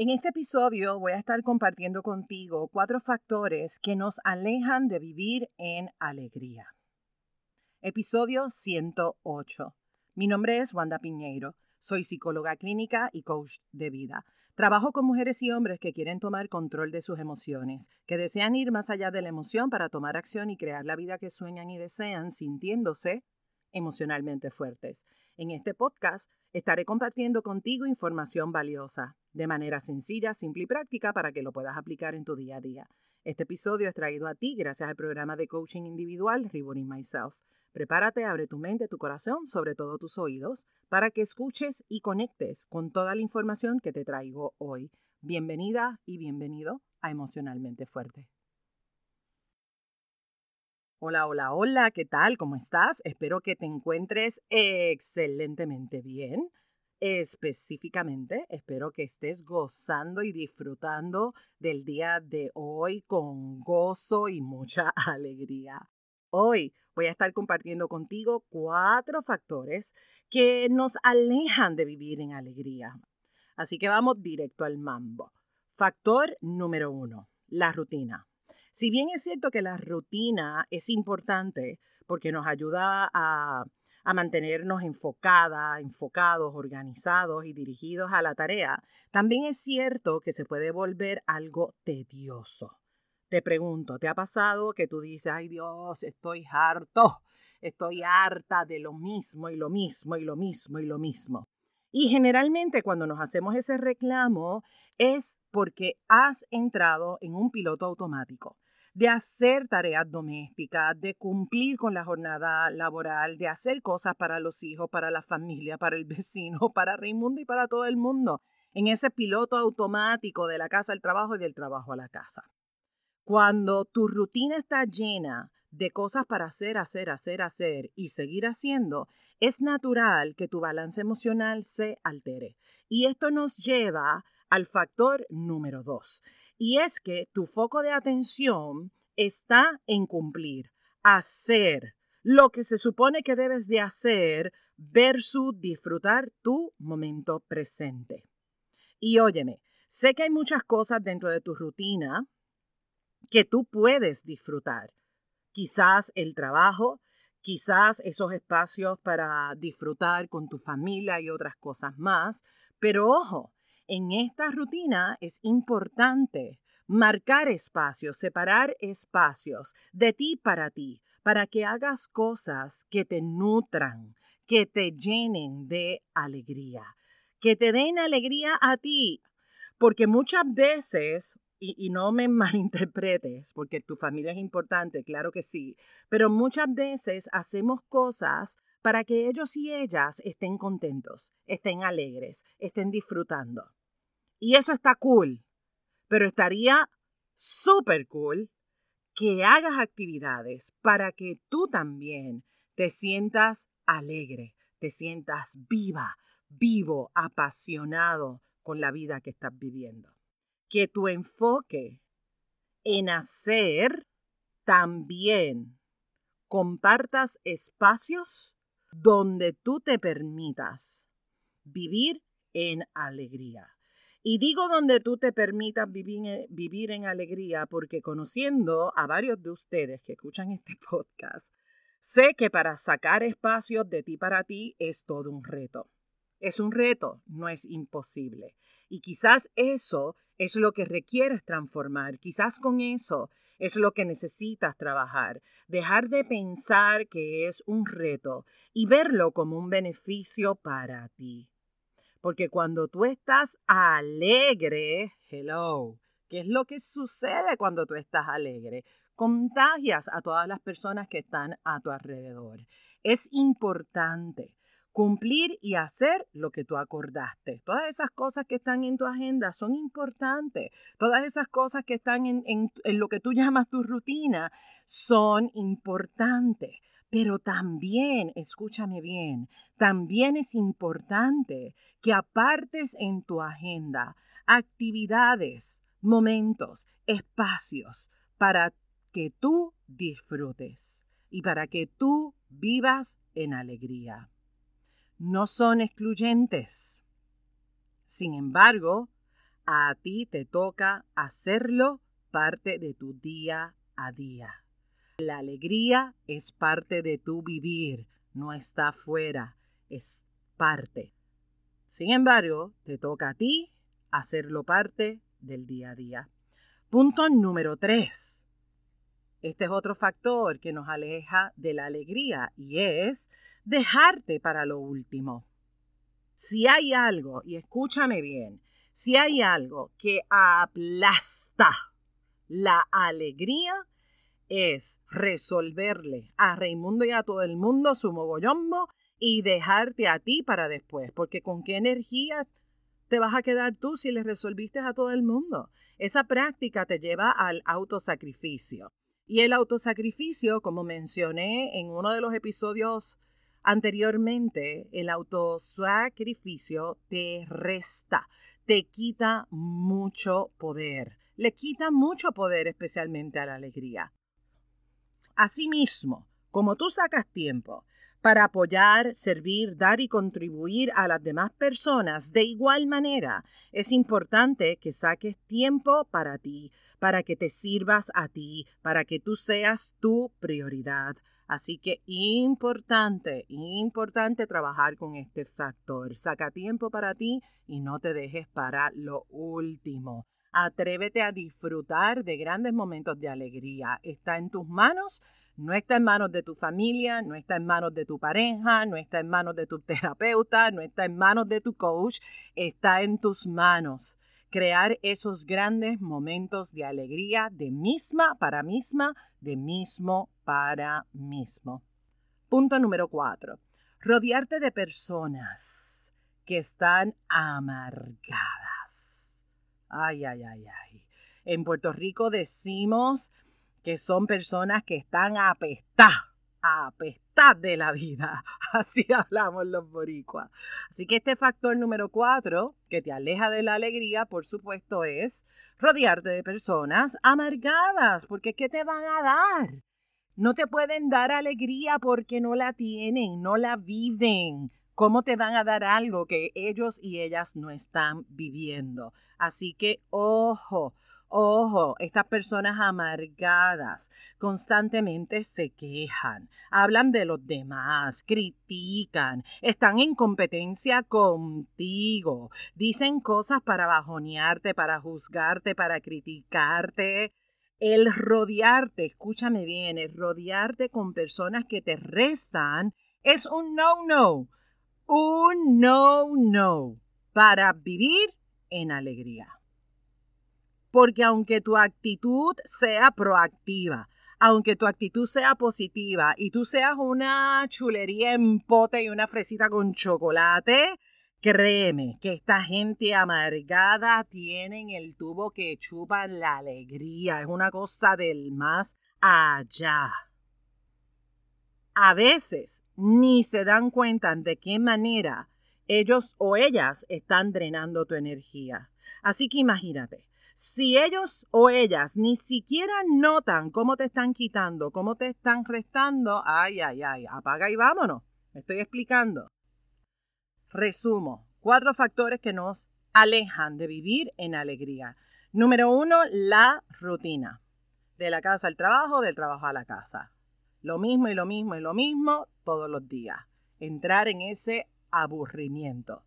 En este episodio voy a estar compartiendo contigo cuatro factores que nos alejan de vivir en alegría. Episodio 108. Mi nombre es Wanda Piñeiro. Soy psicóloga clínica y coach de vida. Trabajo con mujeres y hombres que quieren tomar control de sus emociones, que desean ir más allá de la emoción para tomar acción y crear la vida que sueñan y desean sintiéndose emocionalmente fuertes. En este podcast estaré compartiendo contigo información valiosa, de manera sencilla, simple y práctica para que lo puedas aplicar en tu día a día. Este episodio es traído a ti gracias al programa de coaching individual Reborn Myself. Prepárate, abre tu mente, tu corazón, sobre todo tus oídos, para que escuches y conectes con toda la información que te traigo hoy. Bienvenida y bienvenido a Emocionalmente Fuerte. Hola, hola, hola, ¿qué tal? ¿Cómo estás? Espero que te encuentres excelentemente bien. Específicamente, espero que estés gozando y disfrutando del día de hoy con gozo y mucha alegría. Hoy voy a estar compartiendo contigo cuatro factores que nos alejan de vivir en alegría. Así que vamos directo al mambo. Factor número uno, la rutina. Si bien es cierto que la rutina es importante porque nos ayuda a, mantenernos enfocada, enfocados, organizados y dirigidos a la tarea, también es cierto que se puede volver algo tedioso. Te pregunto, ¿te ha pasado que tú dices, ay Dios, estoy harto, estoy harta de lo mismo y lo mismo y lo mismo y lo mismo? Y generalmente cuando nos hacemos ese reclamo es porque has entrado en un piloto automático de hacer tareas domésticas, de cumplir con la jornada laboral, de hacer cosas para los hijos, para la familia, para el vecino, para Raimundo y para todo el mundo, en ese piloto automático de la casa al trabajo y del trabajo a la casa. Cuando tu rutina está llena de cosas para hacer, hacer, hacer, hacer y seguir haciendo, es natural que tu balance emocional se altere. Y esto nos lleva al factor número dos. Y es que tu foco de atención está en cumplir, hacer lo que se supone que debes de hacer versus disfrutar tu momento presente. Y óyeme, sé que hay muchas cosas dentro de tu rutina que tú puedes disfrutar. Quizás el trabajo, quizás esos espacios para disfrutar con tu familia y otras cosas más, pero ojo, en esta rutina es importante marcar espacios, separar espacios de ti para ti, para que hagas cosas que te nutran, que te llenen de alegría, que te den alegría a ti, porque muchas veces y, y, no me malinterpretes, porque tu familia es importante, claro que sí, pero muchas veces hacemos cosas para que ellos y ellas estén contentos, estén alegres, estén disfrutando. Y eso está cool. Pero estaría súper cool que hagas actividades para que tú también te sientas alegre, te sientas viva, vivo, apasionado con la vida que estás viviendo. Que tu enfoque en hacer también compartas espacios donde tú te permitas vivir en alegría. Y digo donde tú te permitas vivir, vivir en alegría, porque conociendo a varios de ustedes que escuchan este podcast, sé que para sacar espacios de ti para ti es todo un reto. Es un reto, no es imposible. Y quizás eso es lo que requieres transformar. Quizás con eso es lo que necesitas trabajar. Dejar de pensar que es un reto y verlo como un beneficio para ti. Porque cuando tú estás alegre, hello, ¿qué es lo que sucede cuando tú estás alegre? Contagias a todas las personas que están a tu alrededor. Es importante cumplir y hacer lo que tú acordaste. Todas esas cosas que están en tu agenda son importantes. Todas esas cosas que están en, en lo que tú llamas tu rutina son importantes. Pero también, escúchame bien, también es importante que apartes en tu agenda actividades, momentos, espacios para que tú disfrutes y para que tú vivas en alegría. No son excluyentes. Sin embargo, a ti te toca hacerlo parte de tu día a día. La alegría es parte de tu vivir, no está fuera, es parte. Sin embargo, te toca a ti hacerlo parte del día a día. Punto número tres. Este es otro factor que nos aleja de la alegría y es dejarte para lo último. Si hay algo, y escúchame bien, si hay algo que aplasta la alegría, es resolverle a Raimundo y a todo el mundo su mogollombo y dejarte a ti para después, porque con qué energía te vas a quedar tú si le resolviste a todo el mundo. Esa práctica te lleva al autosacrificio. Y el autosacrificio, como mencioné en uno de los episodios anteriormente, el autosacrificio te resta, te quita mucho poder, le quita mucho poder especialmente a la alegría. Asimismo, como tú sacas tiempo para apoyar, servir, dar y contribuir a las demás personas, de igual manera es importante que saques tiempo para ti, para que te sirvas a ti, para que tú seas tu prioridad. Así que importante, importante trabajar con este factor. Saca tiempo para ti y no te dejes para lo último. Atrévete a disfrutar de grandes momentos de alegría. Está en tus manos no está en manos de tu familia, no está en manos de tu pareja, no está en manos de tu terapeuta, no está en manos de tu coach, está en tus manos. Crear esos grandes momentos de alegría de misma para misma, de mismo para mismo. Punto número cuatro. Rodearte de personas que están amargadas. Ay, ay, ay, ay. En Puerto Rico decimos que son personas que están apestadas, apestadas de la vida. Así hablamos los boricuas. Así que este factor número cuatro, que te aleja de la alegría, por supuesto, es rodearte de personas amargadas, porque ¿qué te van a dar? No te pueden dar alegría porque no la tienen, no la viven. ¿Cómo te van a dar algo que ellos y ellas no están viviendo? Así que, ojo, Ojo, estas personas amargadas constantemente se quejan, hablan de los demás, critican, están en competencia contigo, dicen cosas para bajonearte, para juzgarte, para criticarte. El rodearte, escúchame bien, el rodearte con personas que te restan es un no-no, un no-no para vivir en alegría. Porque aunque tu actitud sea proactiva, aunque tu actitud sea positiva y tú seas una chulería en pote y una fresita con chocolate, créeme que esta gente amargada tienen el tubo que chupa la alegría. Es una cosa del más allá. A veces ni se dan cuenta de qué manera ellos o ellas están drenando tu energía. Así que imagínate, si ellos o ellas ni siquiera notan cómo te están quitando, cómo te están restando, ay, ay, ay, apaga y vámonos. Me estoy explicando. Resumo, cuatro factores que nos alejan de vivir en alegría. Número uno, la rutina. De la casa al trabajo, del trabajo a la casa. Lo mismo y lo mismo y lo mismo todos los días. Entrar en ese aburrimiento.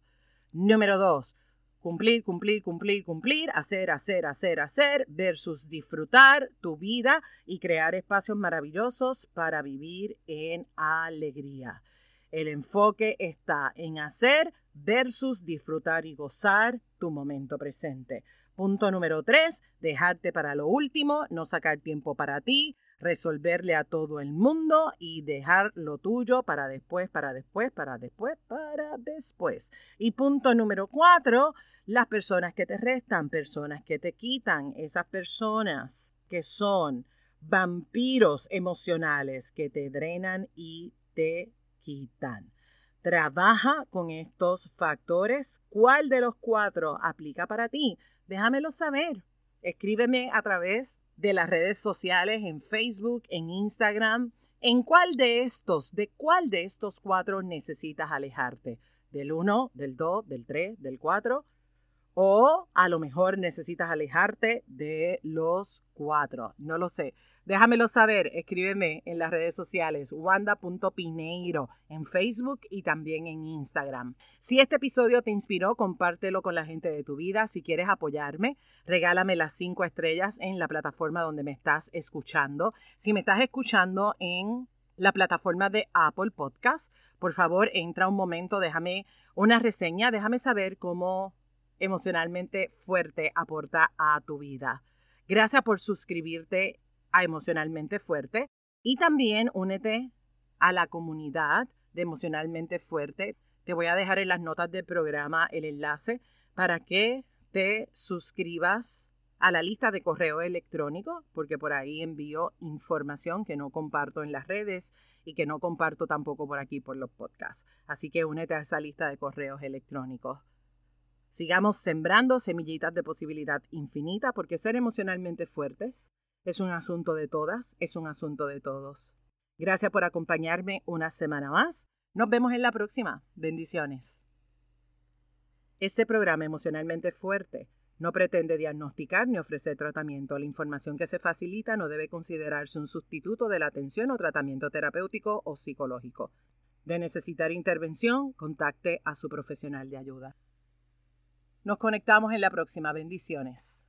Número dos, Cumplir, cumplir, cumplir, cumplir, hacer, hacer, hacer, hacer, versus disfrutar tu vida y crear espacios maravillosos para vivir en alegría. El enfoque está en hacer versus disfrutar y gozar tu momento presente. Punto número tres, dejarte para lo último, no sacar tiempo para ti, resolverle a todo el mundo y dejar lo tuyo para después, para después, para después, para después. Y punto número cuatro, las personas que te restan, personas que te quitan, esas personas que son vampiros emocionales que te drenan y te quitan. Trabaja con estos factores. ¿Cuál de los cuatro aplica para ti? Déjamelo saber. Escríbeme a través de las redes sociales, en Facebook, en Instagram. ¿En cuál de estos, de cuál de estos cuatro necesitas alejarte? ¿Del 1, del 2, del 3, del 4? O a lo mejor necesitas alejarte de los cuatro. No lo sé. Déjamelo saber. Escríbeme en las redes sociales wanda.pineiro en Facebook y también en Instagram. Si este episodio te inspiró, compártelo con la gente de tu vida. Si quieres apoyarme, regálame las cinco estrellas en la plataforma donde me estás escuchando. Si me estás escuchando en la plataforma de Apple Podcast, por favor, entra un momento, déjame una reseña, déjame saber cómo emocionalmente fuerte aporta a tu vida. Gracias por suscribirte a Emocionalmente Fuerte y también únete a la comunidad de Emocionalmente Fuerte. Te voy a dejar en las notas del programa el enlace para que te suscribas a la lista de correo electrónico, porque por ahí envío información que no comparto en las redes y que no comparto tampoco por aquí por los podcasts. Así que únete a esa lista de correos electrónicos. Sigamos sembrando semillitas de posibilidad infinita porque ser emocionalmente fuertes es un asunto de todas, es un asunto de todos. Gracias por acompañarme una semana más. Nos vemos en la próxima. Bendiciones. Este programa emocionalmente fuerte no pretende diagnosticar ni ofrecer tratamiento. La información que se facilita no debe considerarse un sustituto de la atención o tratamiento terapéutico o psicológico. De necesitar intervención, contacte a su profesional de ayuda. Nos conectamos en la próxima. Bendiciones.